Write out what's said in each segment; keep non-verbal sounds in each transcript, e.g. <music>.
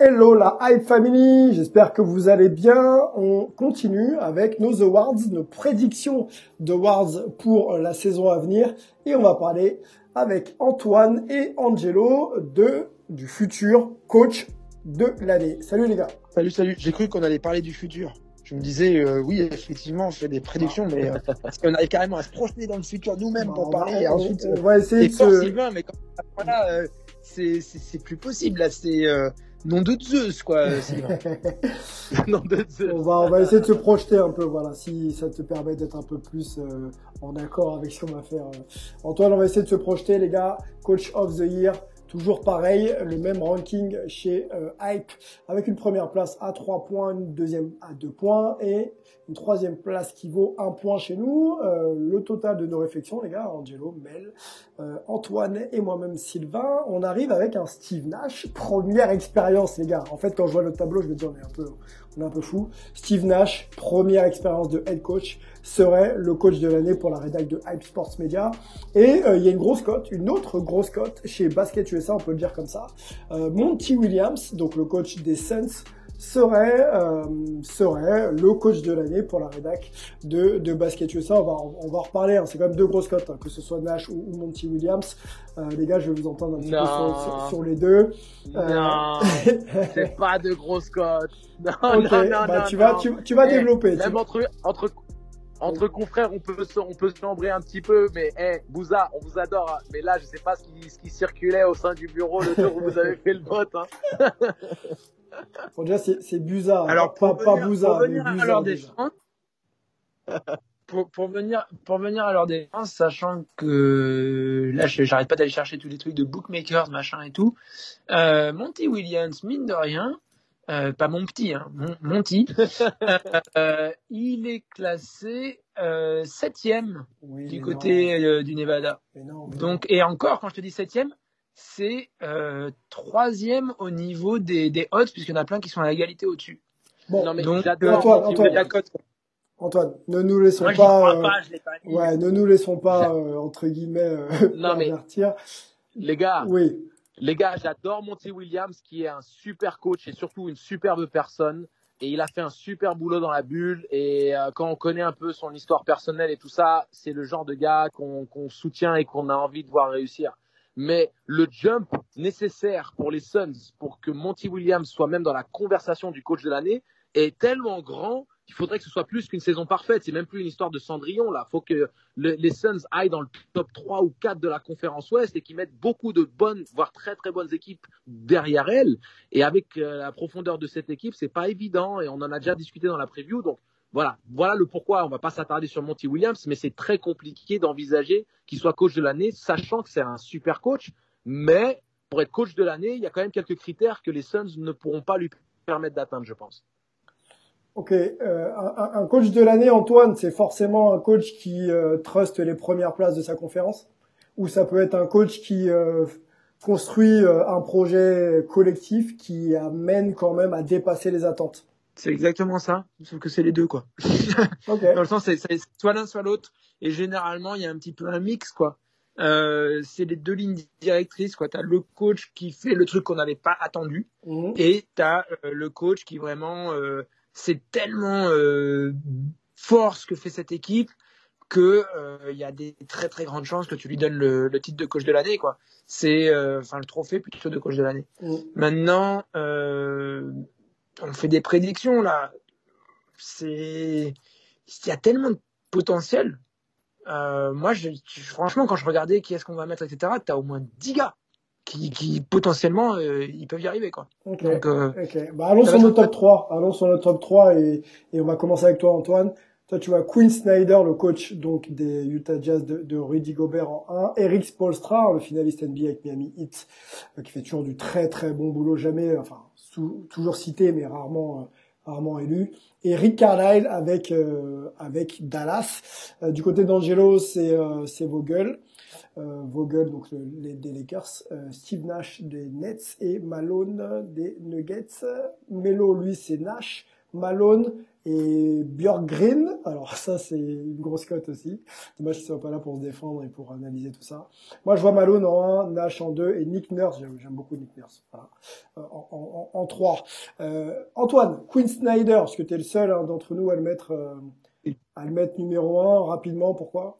Hello la Hype Family, j'espère que vous allez bien. On continue avec nos awards, nos prédictions d'awards pour la saison à venir et on va parler avec Antoine et Angelo de du futur coach de l'année. Salut les gars. Salut, salut. J'ai cru qu'on allait parler du futur. Je me disais, euh, oui, effectivement, on fait des prédictions, mais euh, parce qu'on arrive carrément à se projeter dans le futur nous-mêmes pour Bah, va- parler. et ensuite, on euh, va essayer c'est de se- mais quand, voilà, euh, c'est plus possible. Là, c'est euh, nom de Zeus, quoi, <laughs> <laughs> nom de Zeus. On va, on va essayer de se projeter un peu, voilà, si ça te permet d'être un peu plus euh, en accord avec ce qu'on va faire. euh. Antoine, on va essayer de se projeter, les gars. Coach of the Year, toujours pareil, le même ranking chez euh, Hype, avec une première place à 3 points, une deuxième à 2 points et une troisième place qui vaut 1 point chez nous. Euh, le total de nos réflexions, les gars, Angelo, Mel, euh, Antoine et moi-même Sylvain, on arrive avec un Steve Nash, première expérience, les gars. En fait, quand je vois le tableau, je me dis on est un peu, on est un peu fou. Steve Nash, première expérience de head coach, serait le coach de l'année pour la rédac de Hype Sports Media. Et euh, il y a une grosse cote, une autre grosse cote chez Basket USA, on peut le dire comme ça. Euh, Monty Williams, donc le coach des Suns, serait euh, serait le coach de l'année pour la rédac de, de Basket USA. On va, on va en reparler, hein. c'est quand même deux grosses cotes, hein, que ce soit Nash ou, ou Monty Williams. Euh, les gars, je vais vous entendre un petit peu sur, sur- sur les deux. Euh, Non, <laughs> c'est pas de grosse cote. Non, non, non, bah, non, tu vas, tu, tu vas Eh, développer. Même entre, entre, entre confrères, on peut, se, on peut se chambrer un petit peu, mais eh, Bouza, on vous adore. hein. Mais là, je sais pas ce qui, ce qui circulait au sein du bureau le jour où vous avez fait le vote. Hein. <laughs> Bon, déjà, c'est, c'est Buza, Alors, pas, pour pas venir, Bouza, pour mais venir Buza, à leur déjà. défense, pour, pour venir, pour venir à leur défense, sachant que là, je- j'arrête pas d'aller chercher tous les trucs de bookmakers, machin et tout. Euh, Monty Williams, mine de rien, euh, pas mon petit, hein, mon, Monty, <laughs> euh, il est classé euh, septième Oui, du côté euh, du Nevada. non, mais non, mais Donc, et encore, quand je te dis septième, c'est euh, troisième au niveau des, des odds, puisqu'il y en a plein qui sont à égalité au-dessus. non. Bon, Non, mais Donc, Antoine, Antoine. Williams. La cote. Antoine, ne nous laissons Moi, pas, euh, ouais, ne nous laissons pas, euh, entre guillemets, euh, Non, <laughs> mais-. Les gars, Oui, les gars, j'adore Monty Williams, qui est un super coach et surtout une superbe personne. Et il a fait un super boulot dans la bulle. Et euh, quand on connaît un peu son histoire personnelle et tout ça, c'est le genre de gars qu'on qu'on soutient et qu'on a envie de voir réussir. Mais le jump nécessaire pour les Suns, pour que Monty Williams soit même dans la conversation du coach de l'année, est tellement grand qu'il faudrait que ce soit plus qu'une saison parfaite. C'est même plus une histoire de Cendrillon là. Faut que le- les Suns aillent dans le top 3 ou 4 de la conférence Ouest et qu'ils mettent beaucoup de bonnes, voire très très bonnes équipes derrière elles. Et avec euh, la profondeur de cette équipe, c'est pas évident et on en a déjà discuté dans la preview. Donc voilà, voilà le pourquoi. On va pas s'attarder sur Monty Williams, mais c'est très compliqué d'envisager qu'il soit coach de l'année, sachant que c'est un super coach. Mais pour être coach de l'année, il y a quand même quelques critères que les Suns ne pourront pas lui permettre d'atteindre, je pense. Ok. Euh, un, un coach de l'année, Antoine, c'est forcément un coach qui euh, trust les premières places de sa conférence, ou ça peut être un coach qui euh, construit euh, un projet collectif qui amène quand même à dépasser les attentes. C'est exactement ça, sauf que c'est les deux, quoi. <laughs> Ok. Dans le sens, c'est soit l'un, soit l'autre. Et généralement, il y a un petit peu un mix, quoi. Euh, c'est les deux lignes directrices, quoi. T'as le coach qui fait le truc qu'on n'avait pas attendu, Mhm. et t'as euh, le coach qui vraiment, euh, c'est tellement euh, fort ce que fait cette équipe que euh, il y a des très très grandes chances que tu lui donnes le, le titre de coach de l'année, quoi. C'est, euh, enfin, le trophée plutôt de coach de l'année. Mhm. Maintenant, euh, on fait des prédictions là. C'est, il y a tellement de potentiel moi, je, franchement, quand je regardais qui est-ce qu'on va mettre, etc., tu as au moins 10 gars qui, qui potentiellement, euh, ils peuvent y arriver. Quoi. Ok. Donc, euh, ok. Bah, allons sur notre top 3. Allons sur notre top 3 et, et on va commencer avec toi, Antoine. Toi, tu vois Quinn Snyder, le coach donc des Utah Jazz de, de Rudy Gobert en 1. Eric Spolstra, le finaliste NBA avec Miami Heat, euh, qui fait toujours du très très bon boulot, jamais, enfin, sous, toujours cité, mais rarement, euh, rarement élu. Et Rick Carlisle avec euh, avec Dallas. Euh, du côté d'Angelo, c'est c'est Vogel. Vogel, donc les, Lakers, Steve Nash des Nets et Malone des Nuggets. Melo, lui, c'est Nash. Malone et Björk Green, alors ça c'est une grosse cote aussi. Dommage qu'ils soient pas là pour se défendre et pour analyser tout ça. Moi je vois Malone en 1, Nash en 2 et Nick Nurse, j'aime beaucoup Nick Nurse. Euh, en, en, en, 3. Euh, Antoine, Quinn Snyder, parce que tu es le seul hein, d'entre nous à le mettre euh, à le mettre numéro 1 rapidement, pourquoi?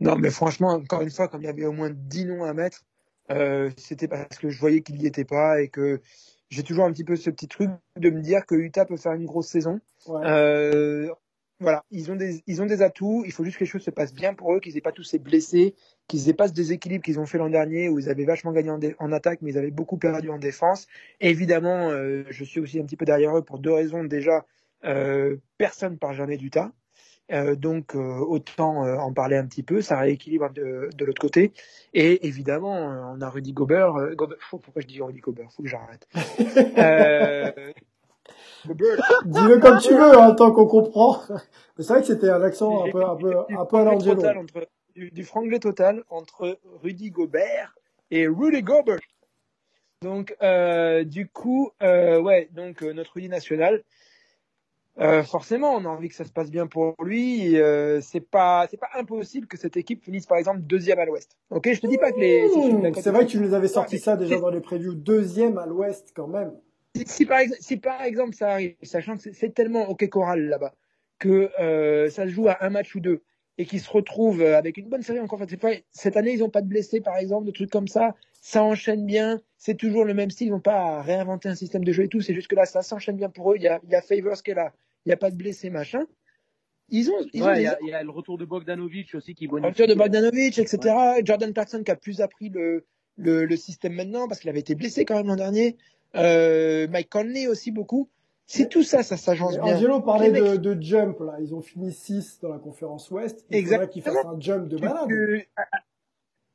Non mais franchement, encore une fois, comme il y avait au moins 10 noms à mettre, euh, c'était parce que je voyais qu'il y était pas et que j'ai toujours un petit peu ce petit truc de me dire que Utah peut faire une grosse saison. Ouais. Euh, voilà, ils ont des ils ont des atouts. Il faut juste que les choses se passent bien pour eux, qu'ils aient pas tous ces blessés, qu'ils aient pas ce déséquilibre qu'ils ont fait l'an dernier où ils avaient vachement gagné en, en, attaque, mais ils avaient beaucoup perdu en défense. évidemment, euh, je suis aussi un petit peu derrière eux pour deux raisons. Déjà, euh, personne part jamais d'Utah. Euh, donc euh, autant euh, en parler un petit peu, ça rééquilibre de, de l'autre côté. Et évidemment, on a Rudy Gobert. Gobert pourquoi je dis Rudy Gobert? Faut que j'arrête. <laughs> Dis-le comme tu veux, hein, tant qu'on comprend. Mais c'est vrai que c'était un accent un peu, un peu, un peu à l'angelo. Du, du franglais total entre Rudy Gobert et Rudy Gobert. Donc, du coup, ouais, donc notre Rudy national. Euh, forcément, on a envie que ça se passe bien pour lui. Euh, c'est pas, c'est pas impossible que cette équipe finisse par exemple deuxième à l'Ouest. Ok, je te dis pas que les. Mmh, c'est vrai que tu nous avais sorti ça déjà dans les previews, deuxième à l'Ouest quand même. Si, si, par, si par exemple ça arrive, sachant que c'est tellement ok choral là-bas que euh, ça se joue à un match ou deux et qu'ils se retrouvent avec une bonne série encore. Cette année, ils n'ont pas de blessés par exemple, de trucs comme ça. Ça enchaîne bien. C'est toujours le même style. Ils n'ont pas réinventé un système de jeu et tout. C'est juste que là, ça s'enchaîne bien pour eux. Il y a, il y a Favors qui est là il n'y a pas de blessés, machin. Ils ont, ouais, il y, a, y, a le retour de Bogdanovic aussi qui bonifie. Le retour de Bogdanovic, etc. Ouais. Jordan Clarkson qui a plus appris le, le, le système maintenant parce qu'il avait été blessé quand même l'an dernier. Euh, Mike Conley aussi beaucoup. C'est tout ça, ça s'agence bien. Angelo parlait de, de, jump là. Ils ont fini 6 dans la conférence Ouest. Il faudrait qu'ils fassent un jump de malade. Euh,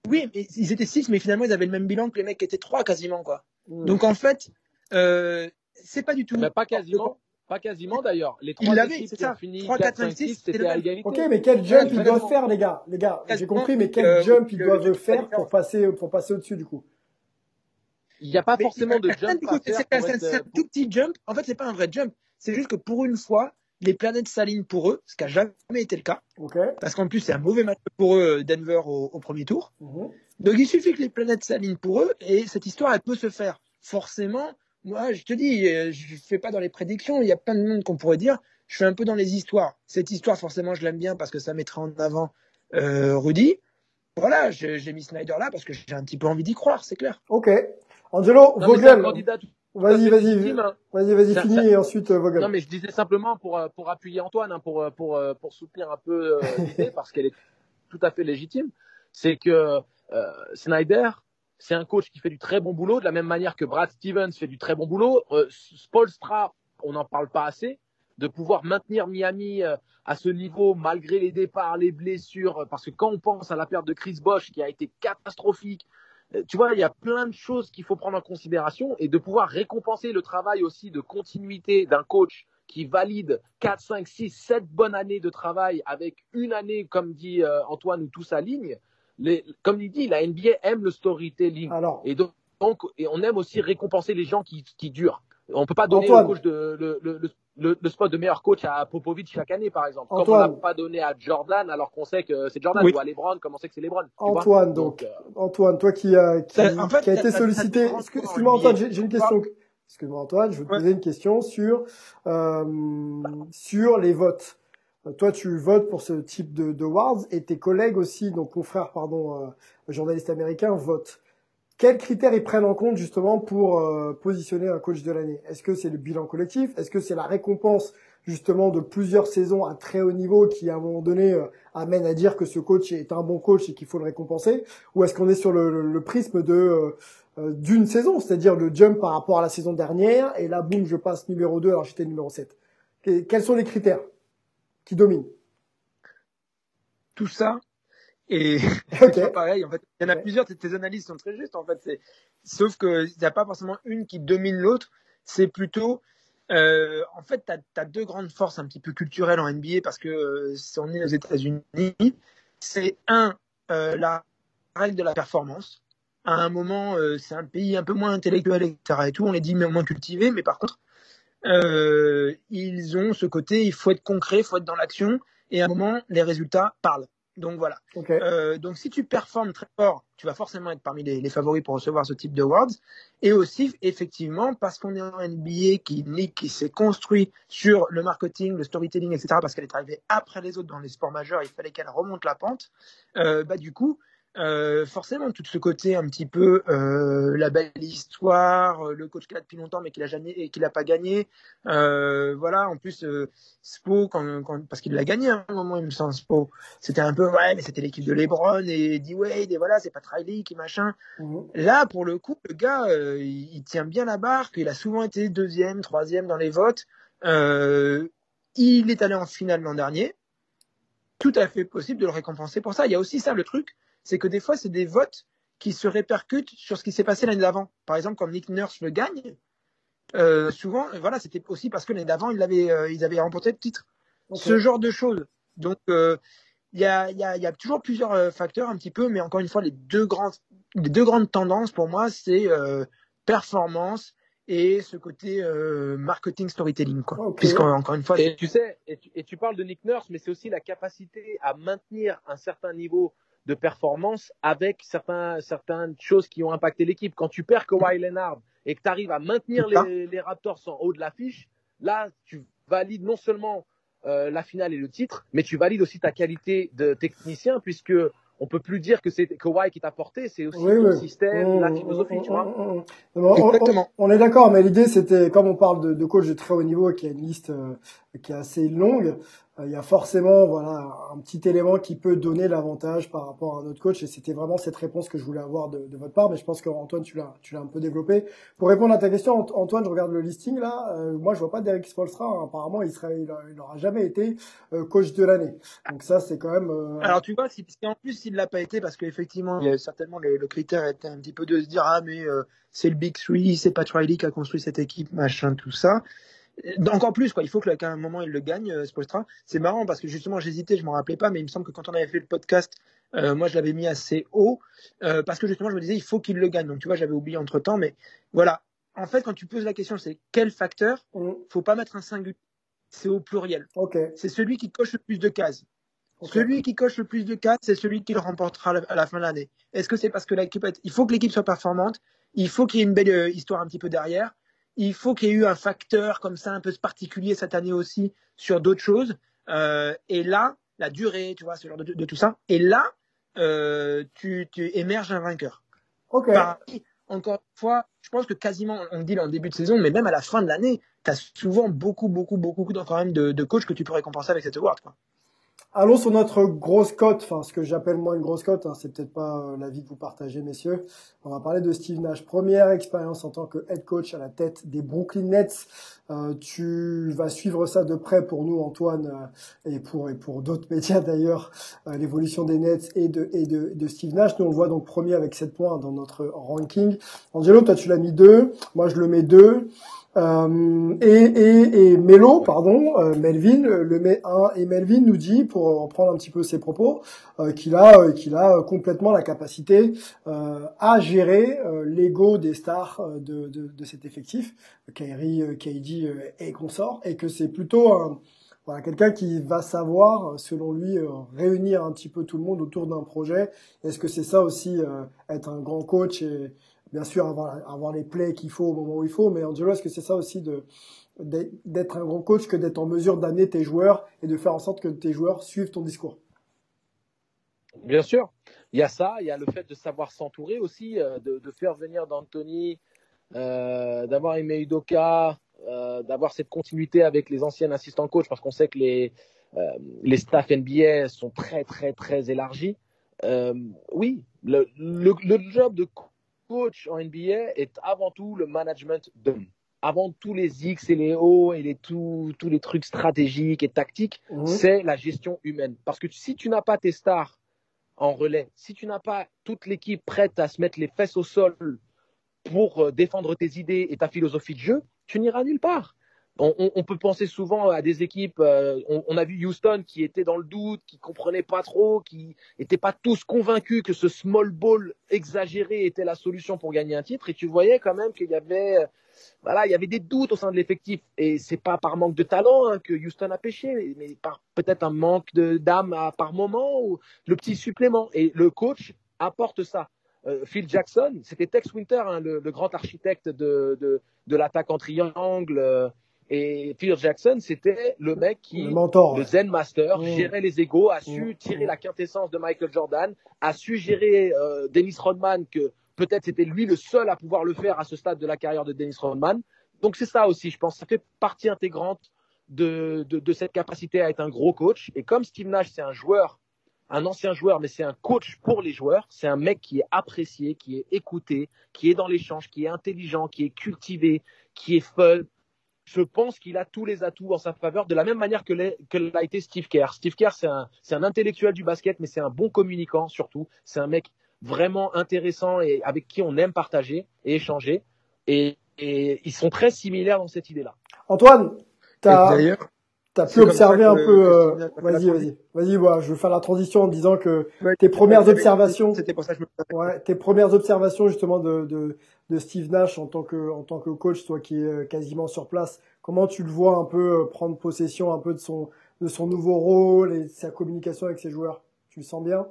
oui, mais ils étaient 6, mais finalement ils avaient le même bilan que les mecs qui étaient 3 quasiment quoi. Donc en fait, euh, c'est pas du tout. Mais pas quasiment. Pas quasiment d'ailleurs. Les trois équipes qui ont fini 3, 4, 5, 6, c'était à égalité. Ok, mais quel jump ils doivent faire, les gars Les gars, j'ai compris, mais quel euh, jump ils doivent faire pour passer, pour passer au-dessus du coup Il n'y a pas mais forcément de jump. C'est un, un tout petit jump. En fait, c'est pas un vrai jump. C'est juste que pour une fois, les planètes s'alignent pour eux, ce qui n'a jamais été le cas. Okay. Parce qu'en plus, c'est un mauvais match pour eux, Denver, au, au premier tour. Mm -hmm. Donc, il suffit que les planètes s'alignent pour eux et cette histoire, elle peut se faire. Forcément, moi, je te dis, je fais pas dans les prédictions. Il y a plein de monde qu'on pourrait dire. Je fais un peu dans les histoires. Cette histoire, forcément, je l'aime bien parce que ça mettra en avant euh, Rudy. Voilà, j'ai mis Snyder là parce que j'ai un petit peu envie d'y croire, c'est clair. Ok. Angelo, Vogel. Vas-y, vas-y, vas-y, vas-y, finis et ensuite euh, Vogel. Non, mais je disais simplement pour euh, pour appuyer Antoine, hein, pour pour pour soutenir un peu euh, <laughs> l'idée parce qu'elle est tout à fait légitime. C'est que euh, Snyder, c'est un coach qui fait du très bon boulot, de la même manière que Brad Stevens fait du très bon boulot. Euh, Spolstra, on n'en parle pas assez, de pouvoir maintenir Miami euh, à ce niveau malgré les départs, les blessures, parce que quand on pense à la perte de Chris Bosch qui a été catastrophique, euh, tu vois, il y a plein de choses qu'il faut prendre en considération et de pouvoir récompenser le travail aussi de continuité d'un coach qui valide 4, 5, 6, 7 bonnes années de travail avec une année, comme dit euh, Antoine, où tout s'aligne les, comme il dit, la NBA aime le storytelling. Alors, et donc, et on aime aussi récompenser les gens qui, qui durent. On peut pas donner le, coach de, le, le, le, le, spot de meilleur coach à Popovic chaque année, par exemple. Antoine. Comme on n'a pas donné à Jordan, alors qu'on sait que c'est Jordan, oui. ou à LeBron, comme on sait que c'est LeBron. Antoine, donc, donc euh... Antoine, toi qui, a, qui, en fait, qui a été sollicité. Excuse-moi, Antoine, j'ai une question. Excuse-moi, Antoine, je veux te poser une question sur, euh, sur les votes. Toi, tu votes pour ce type de, de awards et tes collègues aussi, donc confrères, pardon, euh, journalistes américains, votent. Quels critères ils prennent en compte justement pour euh, positionner un coach de l'année? Est-ce que c'est le bilan collectif? Est-ce que c'est la récompense justement de plusieurs saisons à très haut niveau qui à un moment donné euh, amène à dire que ce coach est un bon coach et qu'il faut le récompenser? Ou est-ce qu'on est sur le, le prisme de euh, euh, d'une saison, c'est-à-dire le jump par rapport à la saison dernière et là boum je passe numéro 2 alors j'étais numéro 7 Quels sont les critères? Qui dominent Tout ça et <laughs> pareil, en fait, il y en a plusieurs, tes analyses sont très justes, en fait. C'est, sauf qu'il n'y a pas forcément une qui domine l'autre. C'est plutôt, euh, en fait, tu as, deux grandes forces un petit peu culturelles en NBA parce que euh, si on est aux États-Unis, c'est un, euh, la règle de la performance. À un moment, euh, c'est un pays un peu moins intellectuel, etc. Et tout, on les dit mais moins cultivé, mais par contre, euh, ils ont ce côté, il faut être concret, il faut être dans l'action, et à un moment, les résultats parlent. Donc voilà. Euh, donc si tu performes très fort, tu vas forcément être parmi les, favoris pour recevoir ce type de awards. Et aussi, effectivement, parce qu'on est en NBA qui, qui s'est construit sur le marketing, le storytelling, etc., parce qu'elle est arrivée après les autres dans les sports majeurs, il fallait qu'elle remonte la pente. Euh, bah du coup, euh, forcément tout ce côté un petit peu euh, la belle histoire, euh, le coach qui a depuis longtemps mais qui l'a jamais et qui l'a pas gagné. Euh, voilà, en plus Spo quand, quand, parce qu'il l'a gagné à un moment il me semble Spo, c'était un peu ouais mais c'était l'équipe de LeBron et D Wade et voilà c'est pas Riley qui machin. Mhm. Là pour le coup le gars il, il, tient bien la barque, il a souvent été deuxième, troisième dans les votes. il est allé en finale l'an dernier. Tout à fait possible de le récompenser pour ça. Il y a aussi ça le truc c'est que des fois, c'est des votes qui se répercutent sur ce qui s'est passé l'année d'avant. Par exemple, quand Nick Nurse le gagne, euh, souvent, voilà, c'était aussi parce que l'année d'avant, ils, euh, ils avaient remporté le titre. Ce genre de choses. Donc, euh, il y, a, y, a, y, a, toujours plusieurs facteurs un petit peu, mais encore une fois, les deux grandes, les deux grandes tendances pour moi, c'est performance et ce côté marketing storytelling quoi encore une fois et tu sais et tu, et tu, parles de Nick Nurse mais c'est aussi la capacité à maintenir un certain niveau de performance avec certains, certaines choses qui ont impacté l'équipe. Quand tu perds Kawhi Leonard et que tu arrives à maintenir les, les, Raptors en haut de l'affiche, là, tu valides non seulement euh, la finale et le titre, mais tu valides aussi ta qualité de technicien puisque on peut plus dire que c'est Kawhi qui t'a porté, c'est aussi le système, la mmh, philosophie, tu vois. Mmh, mmh, on, est d'accord, mais l'idée c'était, comme on parle de, de, coach de très haut niveau et qui a une liste euh, qui est assez longue, il y a forcément voilà un petit élément qui peut donner l'avantage par rapport à notre coach et c'était vraiment cette réponse que je voulais avoir de, votre part mais je pense qu'Antoine tu l'as tu l'as un peu développé pour répondre à ta question Antoine je regarde le listing là euh, moi je vois pas Derek Spolstra hein. apparemment il serait il, jamais été euh, coach de l'année donc ça c'est quand même alors tu vois si, en plus il l'a pas été parce qu'effectivement certainement le, critère était un petit peu de se dire ah mais c'est le Big Three c'est Pat Riley qui a construit cette équipe machin tout ça encore plus, quoi. Il faut qu'à un moment il le gagne, euh, Spolstra. C'est marrant parce que justement j'hésitais, je m'en rappelais pas, mais il me semble que quand on avait fait le podcast, euh, moi je l'avais mis assez haut euh, parce que justement je me disais il faut qu'il le gagne. Donc tu vois, j'avais oublié entre temps, mais voilà. En fait, quand tu poses la question, c'est quel facteur mm. Faut pas mettre un singulier, c'est au pluriel. Okay. C'est celui qui coche le plus de cases. Celui qui coche le plus de cases, c'est celui qui le remportera à la fin de l'année. Est-ce que c'est parce que l'équipe, il faut que l'équipe soit performante, il faut qu'il y ait une belle euh, histoire un petit peu derrière, il faut qu'il y ait eu un facteur comme ça un peu particulier cette année aussi sur d'autres choses. Euh, et là, la durée, tu vois, ce genre de, tout ça. Et là, euh, tu, tu, émerges un vainqueur. Ok. encore une fois, je pense que quasiment, on dit en début de saison, mais même à la fin de l'année, tu as souvent beaucoup, beaucoup, beaucoup quand même de, de coachs que tu peux récompenser avec cette award. Quoi. Allons sur notre grosse cote, enfin ce que j'appelle moi une grosse cote, hein, c'est peut-être pas euh, l'avis que vous partagez messieurs. On va parler de Steve Nash, première expérience en tant que head coach à la tête des Brooklyn Nets. Euh, tu vas suivre ça de près pour nous Antoine euh, et pour et pour d'autres médias <laughs> d'ailleurs, l'évolution des Nets et de et de, de Steve Nash. Nous on le voit donc premier avec 7 points dans notre ranking. Angelo, toi tu l'as mis 2, moi je le mets 2. Euh, et, et, et Melo, pardon, euh, Melvin, le met 1 et Melvin nous dit, pour reprendre un petit peu ses propos, euh, qu'il a, euh, qu'il a complètement la capacité à gérer l'ego des stars de, de, de, cet effectif, Kyrie, KD et consort, et que c'est plutôt un, voilà, quelqu'un qui va savoir, selon lui, réunir un petit peu tout le monde autour d'un projet. Est-ce que c'est ça aussi, être un grand coach et, bien sûr avoir, les plays qu'il faut au moment où il faut, mais Angelo, est-ce que c'est ça aussi de d'être un grand coach que d'être en mesure d'amener tes joueurs et de faire en sorte que tes joueurs suivent ton discours Bien sûr, il y a ça, il y a le fait de savoir s'entourer aussi, euh, de, faire venir d'Anthony, euh, d'avoir Ime Udoka, euh, d'avoir cette continuité avec les anciens assistants coach parce qu'on sait que les, euh, les staffs NBA sont très, très, très élargis. Oui, le, le, le job de coach en NBA est avant tout le management d'hommes. Avant tous les X et les O et les tous tous les trucs stratégiques et tactiques, c'est la gestion humaine. Parce que si tu n'as pas tes stars en relais, si tu n'as pas toute l'équipe prête à se mettre les fesses au sol pour euh, défendre tes idées et ta philosophie de jeu, tu n'iras nulle part. On, peut penser souvent à des équipes. euh, on, a vu Houston qui était dans le doute, qui comprenait pas trop, qui n'étaient pas tous convaincus que ce small ball exagéré était la solution pour gagner un titre. Et tu voyais quand même qu'il y avait, euh, voilà, il y avait des doutes au sein de l'effectif. Et c'est pas par manque de talent hein, que Houston a pêché, mais, par peut-être un manque de d'âme par moment ou le petit supplément. Et le coach apporte ça. Euh, Phil Jackson, c'était Tex Winter, hein, le, grand architecte de, de l'attaque en triangle. Et Phil Jackson, c'était le mec qui, Le mentor. le Zen Master, Mm. gérait les égaux, a su Mm. tirer la quintessence de Michael Jordan, a su gérer euh, Dennis Rodman, que peut-être c'était lui le seul à pouvoir le faire à ce stade de la carrière de Dennis Rodman. Donc c'est ça aussi, je pense, ça fait partie intégrante de, de, de cette capacité à être un gros coach. Et comme Steve Nash, c'est un joueur, un ancien joueur, mais c'est un coach pour les joueurs, c'est un mec qui est apprécié, qui est écouté, qui est dans l'échange, qui est intelligent, qui est cultivé, qui est fun, je pense qu'il a tous les atouts en sa faveur, de la même manière que l'a été Steve Kerr. Steve Kerr, c'est un, intellectuel du basket, mais c'est un bon communicant surtout. C'est un mec vraiment intéressant et avec qui on aime partager et échanger. Et, et ils sont très similaires dans cette idée-là. Antoine, D'ailleurs, as c'est pu observer un peu. euh, Vas-y, vas-y, vas-y. voilà, je vais faire la transition en disant que ouais, tes premières observations. C'était pour ça que je me Ouais, tes premières observations justement de, de, de Steve Nash en tant que en tant que coach, toi qui es euh, quasiment sur place, comment tu le vois un peu euh, prendre possession un peu de son de son nouveau rôle et de sa communication avec ses joueurs? Tu le sens bien?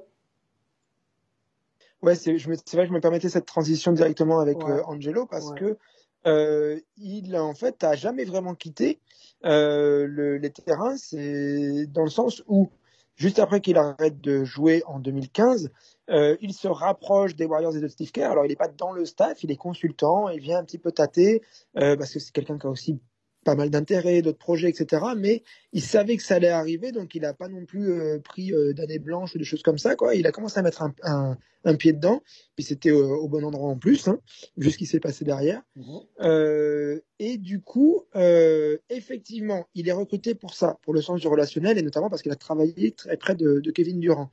Ouais, c'est je me- c'est vrai que je me permettais cette transition directement avec Ouais. euh, Angelo parce Ouais. que euh, il en fait a jamais vraiment quitté euh, le, les terrains. C'est dans le sens où juste après qu'il arrête de jouer en 2015, euh, il se rapproche des Warriors et de Steve Kerr. Alors il n'est pas dans le staff, il est consultant, il vient un petit peu tâter euh, parce que c'est quelqu'un qui a aussi pas mal d'intérêts, d'autres projets, etc. Mais il savait que ça allait arriver, donc il n'a pas non plus euh, pris euh, d'années blanches ou des choses comme ça. Quoi. Il a commencé à mettre un, un, un pied dedans, puis c'était euh, au bon endroit en plus, hein, vu ce qui s'est passé derrière. Euh, et du coup, euh, effectivement, il est recruté pour ça, pour le sens du relationnel, et notamment parce qu'il a travaillé très près de, de Kevin Durant.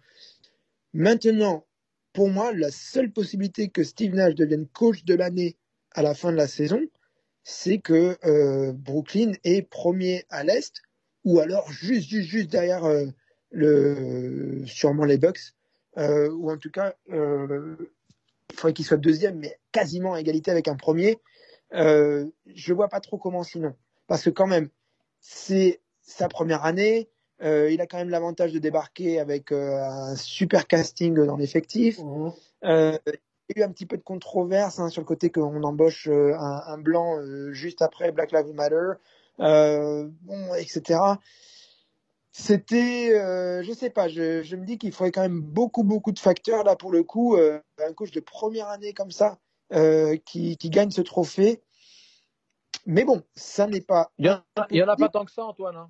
Maintenant, pour moi, la seule possibilité que Steve Nash devienne coach de l'année à la fin de la saison, c'est que euh, Brooklyn est premier à l'Est, ou alors juste, juste, juste derrière euh, le, sûrement les Bucks, euh, ou en tout cas, euh, il faudrait qu'il soit deuxième, mais quasiment à égalité avec un premier. Euh, je vois pas trop comment sinon, parce que quand même, c'est sa première année. euh, il a quand même l'avantage de débarquer avec euh, un super casting dans l'effectif. Mhm. Il y a eu un petit peu de controverse hein, sur le côté qu'on embauche euh, un, un blanc euh, juste après Black Lives Matter, euh, bon, etc. C'était, je sais pas, je, je me dis qu'il faudrait quand même beaucoup, beaucoup de facteurs là pour le coup. un coach de première année comme ça qui, qui gagne ce trophée. Mais bon, ça n'est pas. Il y en a, il y en a pas tant que ça, Antoine. hein.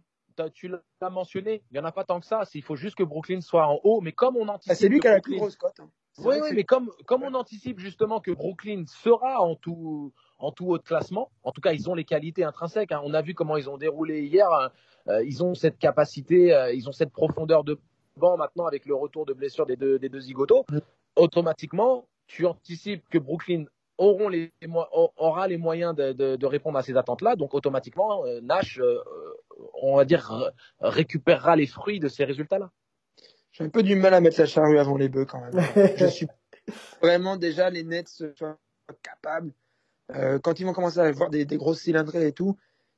Tu l'as mentionné. Il y en a pas tant que ça. Il faut juste que Brooklyn soit en haut. Mais comme on anticipe. Ah, c'est lui qui a la plus grosse cote. hein. Oui, oui, mais comme, comme on anticipe justement que Brooklyn sera en tout, en tout haut de classement, en tout cas, ils ont les qualités intrinsèques. hein. On a vu comment ils ont déroulé hier. hein. Euh, ils ont cette capacité, euh, ils ont cette profondeur de banc maintenant avec le retour de blessure des deux, des deux zigotos. Mm. Automatiquement, tu anticipes que Brooklyn auront les, aura les moyens de, de- de répondre à ces attentes-là. Donc, automatiquement, euh, Nash, euh, on va dire, récupérera les fruits de ces résultats-là. J'ai un peu du mal à mettre la charrue avant les bœufs quand même. <laughs> je suis vraiment déjà les Nets soient capables. Euh, quand ils vont commencer à avoir des, des grosses cylindrées et tout,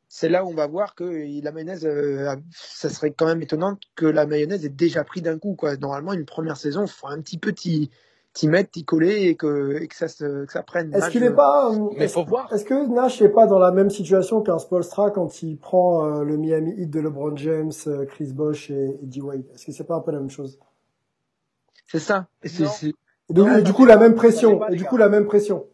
c'est là où on va voir que la mayonnaise, euh, ça serait quand même étonnant que la mayonnaise ait déjà pris d'un coup. Quoi. Normalement, une première saison, il faut un petit peu t'y mettre, t'y coller et que, et que, ça, se, que ça prenne. Est-ce qu'il est pas euh, Mais est-ce- faut voir. Est-ce que Nash n'est pas dans la même situation qu'un Spolstra quand il prend euh, le Miami Heat de LeBron James, euh, Chris Bosh et, et D. Wade? Est-ce que c'est pas un peu la même chose? C'est ça. Et c'est- Non. c'est- Et, donc, Non, et ça du coup la même pression. Et du coup la même pression.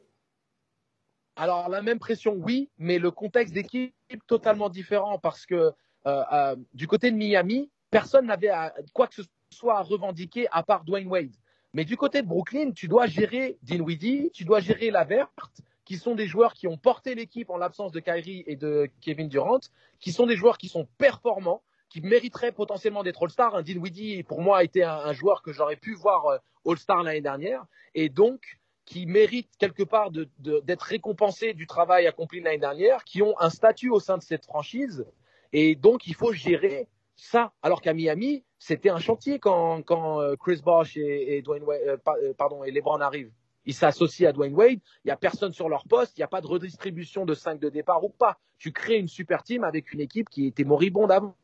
Alors, la même pression, oui, mais le contexte d'équipe totalement différent parce que euh, euh, du côté de Miami, personne n'avait quoi que ce soit à revendiquer à part Dwayne Wade. Mais du côté de Brooklyn, tu dois gérer Dinwiddie, tu dois gérer la verte, qui sont des joueurs qui ont porté l'équipe en l'absence de Kyrie et de Kevin Durant, qui sont des joueurs qui sont performants, qui mériteraient potentiellement d'être All-Star. Dinwiddie, pour moi, a été un, joueur que j'aurais pu voir euh, All-Star l'année dernière, et donc qui méritent quelque part d'être récompensés du travail accompli l'année dernière, qui ont un statut au sein de cette franchise, et donc il faut gérer ça. Alors qu'à Miami, c'était un chantier quand, quand euh, Chris Bosh et, et Dwayne Wade, euh, pardon et LeBron arrivent. Ils s'associent à Dwayne Wade. Il n'y a personne sur leur poste. Il n'y a pas de redistribution de 5 de départ ou pas. Tu crées une super team avec une équipe qui était moribonde avant.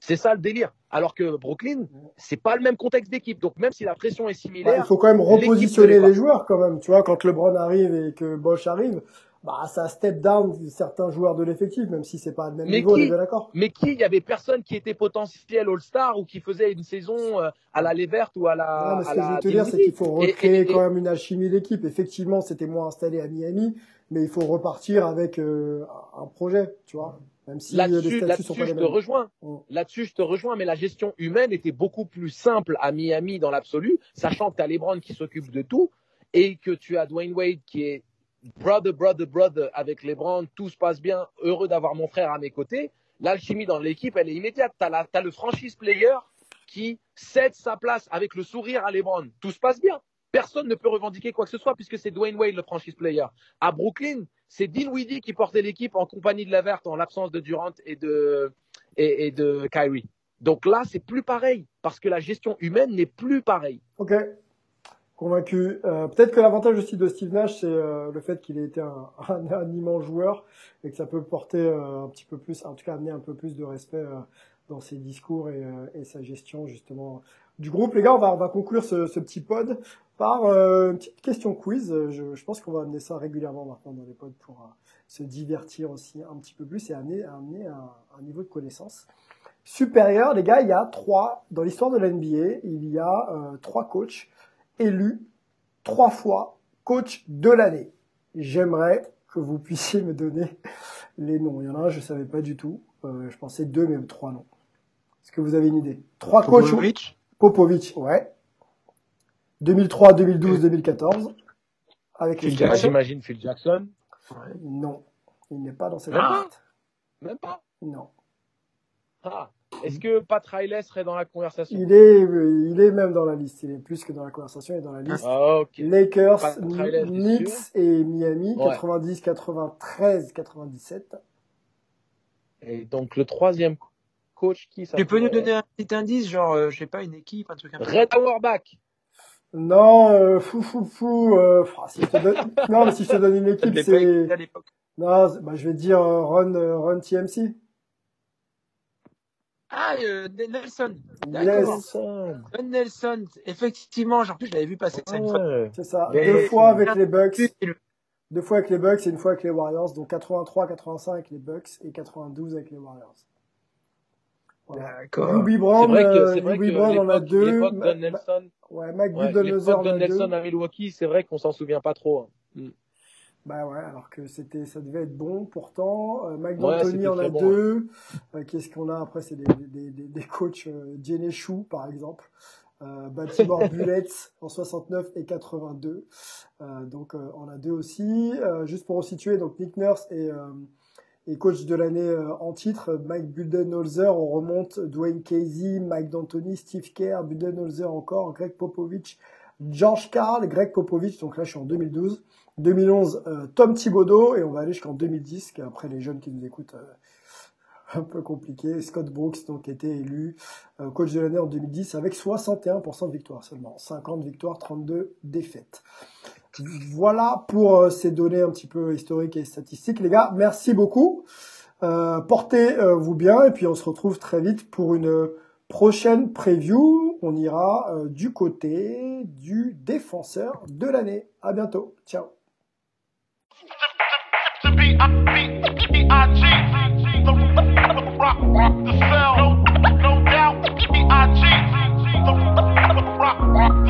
C'est ça le délire. Alors que Brooklyn, c'est pas le même contexte d'équipe. Donc même si la pression est similaire, bah, il faut quand même repositionner les joueurs quand même. Tu vois, quand LeBron arrive et que Bosch arrive, bah ça step down certains joueurs de l'effectif, même si c'est pas le même mais niveau, qui, d'accord. Mais qui, il y avait personne qui était potentiel All-Star ou qui faisait une saison euh, à la Levert ou à la. Non, mais ce à que la je veux te dire, c'est qu'il faut recréer et, et, quand même une alchimie d'équipe. Effectivement, c'était moins installé à Miami, mais il faut repartir avec euh, un projet, tu vois. Même si là-dessus, statuts là-dessus, pas je te rejoins. Mm. Là-dessus, je te rejoins, mais la gestion humaine était beaucoup plus simple à Miami dans l'absolu, sachant que tu as LeBron qui s'occupe de tout et que tu as Dwayne Wade qui est brother, brother, brother avec LeBron, tout se passe bien, heureux d'avoir mon frère à mes côtés. L'alchimie dans l'équipe, elle est immédiate. Tu as, le franchise player qui cède sa place avec le sourire à LeBron. Tout se passe bien. Personne ne peut revendiquer quoi que ce soit puisque c'est Dwayne Wade le franchise player. À Brooklyn, c'est Dinwiddie qui portait l'équipe en compagnie de la verte en l'absence de Durant et de, et, et de Kyrie. Donc là, c'est plus pareil parce que la gestion humaine n'est plus pareille. Ok, convaincu. Euh, Peut-être que l'avantage aussi de Steve Nash, c'est euh, le fait qu'il ait été un, <laughs> un, un, immense joueur et que ça peut porter euh, un petit peu plus, en tout cas amener un peu plus de respect euh, dans ses discours et, euh, et, sa gestion justement du groupe. Les gars, on va, on va conclure ce, ce petit pod par euh, une petite question quiz. Je, je pense qu'on va amener ça régulièrement maintenant dans les pods pour euh, se divertir aussi un petit peu plus et amener, amener un, un niveau de connaissance supérieur. Les gars, il y a trois, dans l'histoire de l'NBA, il y a euh, trois coachs élus trois fois coach de l'année. J'aimerais que vous puissiez me donner les noms. Il y en a un, je savais pas du tout. Euh, je pensais deux, mais trois noms. Est-ce que vous avez une idée? Trois coachs. Popovic. Popovic, ouais. 2003, 2012, 2014. Avec Phil Jackson. J'imagine Phil Jackson. Non, il n'est pas dans cette ah. Même pas. Non. Ah. Est-ce que Pat Riley serait dans la conversation Il est, il est même dans la liste. Il est plus que dans la conversation, il est dans la liste. Ah, okay. Lakers, Riley, Knicks et Miami, ouais. 90, 93, 97. Et donc le troisième coach qui ça Tu peux nous donner un petit indice, genre, euh, je sais pas, une équipe, un truc un peu. Red Auerbach. Non, euh, fou, fou, fou. Euh, si je te donne... non, mais si je te donne une <laughs> équipe, c'est. Non, bah, je vais dire euh, Run, Run TMC. Ah, euh, Nelson. Nelson. Nelson. Effectivement, en plus, je l'avais vu passer ça une fois. C'est ça. Mais... Deux fois avec les Bucks. Deux fois avec les Bucks et une fois avec les Warriors. Donc 83, 85 avec les Bucks et 92 avec les Warriors. Voilà. D'accord. Ruby Brown, euh, Ruby Brown en a deux. Don Nelson. Ouais, Mike ouais, Budenholzer en a Nelson à Milwaukee, c'est vrai qu'on s'en souvient pas trop. Hein. Mm. Bah ouais, alors que c'était, ça devait être bon pourtant. Euh, Mike D'Antoni ouais, en a bon, deux. Ouais. Euh, Qu'est-ce qu'on a? Après C'est des, des, des, des, coachs euh, Jenny Chou par exemple. Euh, Baltimore <laughs> Bullets en 69 et 82. Euh, donc euh, on a deux aussi. juste pour resituer, donc Nick Nurse et, et coach de l'année en titre, Mike Budenholzer. On remonte Dwayne Casey, Mike D'Antoni, Steve Kerr, Budenholzer encore, Greg Popovich, George Carl, Greg Popovich. Donc là je suis en 2012. 2011, euh, Tom Thibodeau, et on va aller jusqu'en 2010, qui après les jeunes qui nous écoutent, euh, <laughs> un peu compliqué. Scott Brooks, donc, été élu euh, coach de l'année en 2010 avec 61% de victoires seulement. 50 victoires, 32 défaites. Voilà pour ces données un petit peu historiques et statistiques. Les gars, merci beaucoup. Portez-vous bien, et puis on se retrouve très vite pour une prochaine preview. On ira du côté du défenseur de l'année. À bientôt. Ciao. To be I B I G, the rock rock the cell, no no doubt. B I G, the rock rock.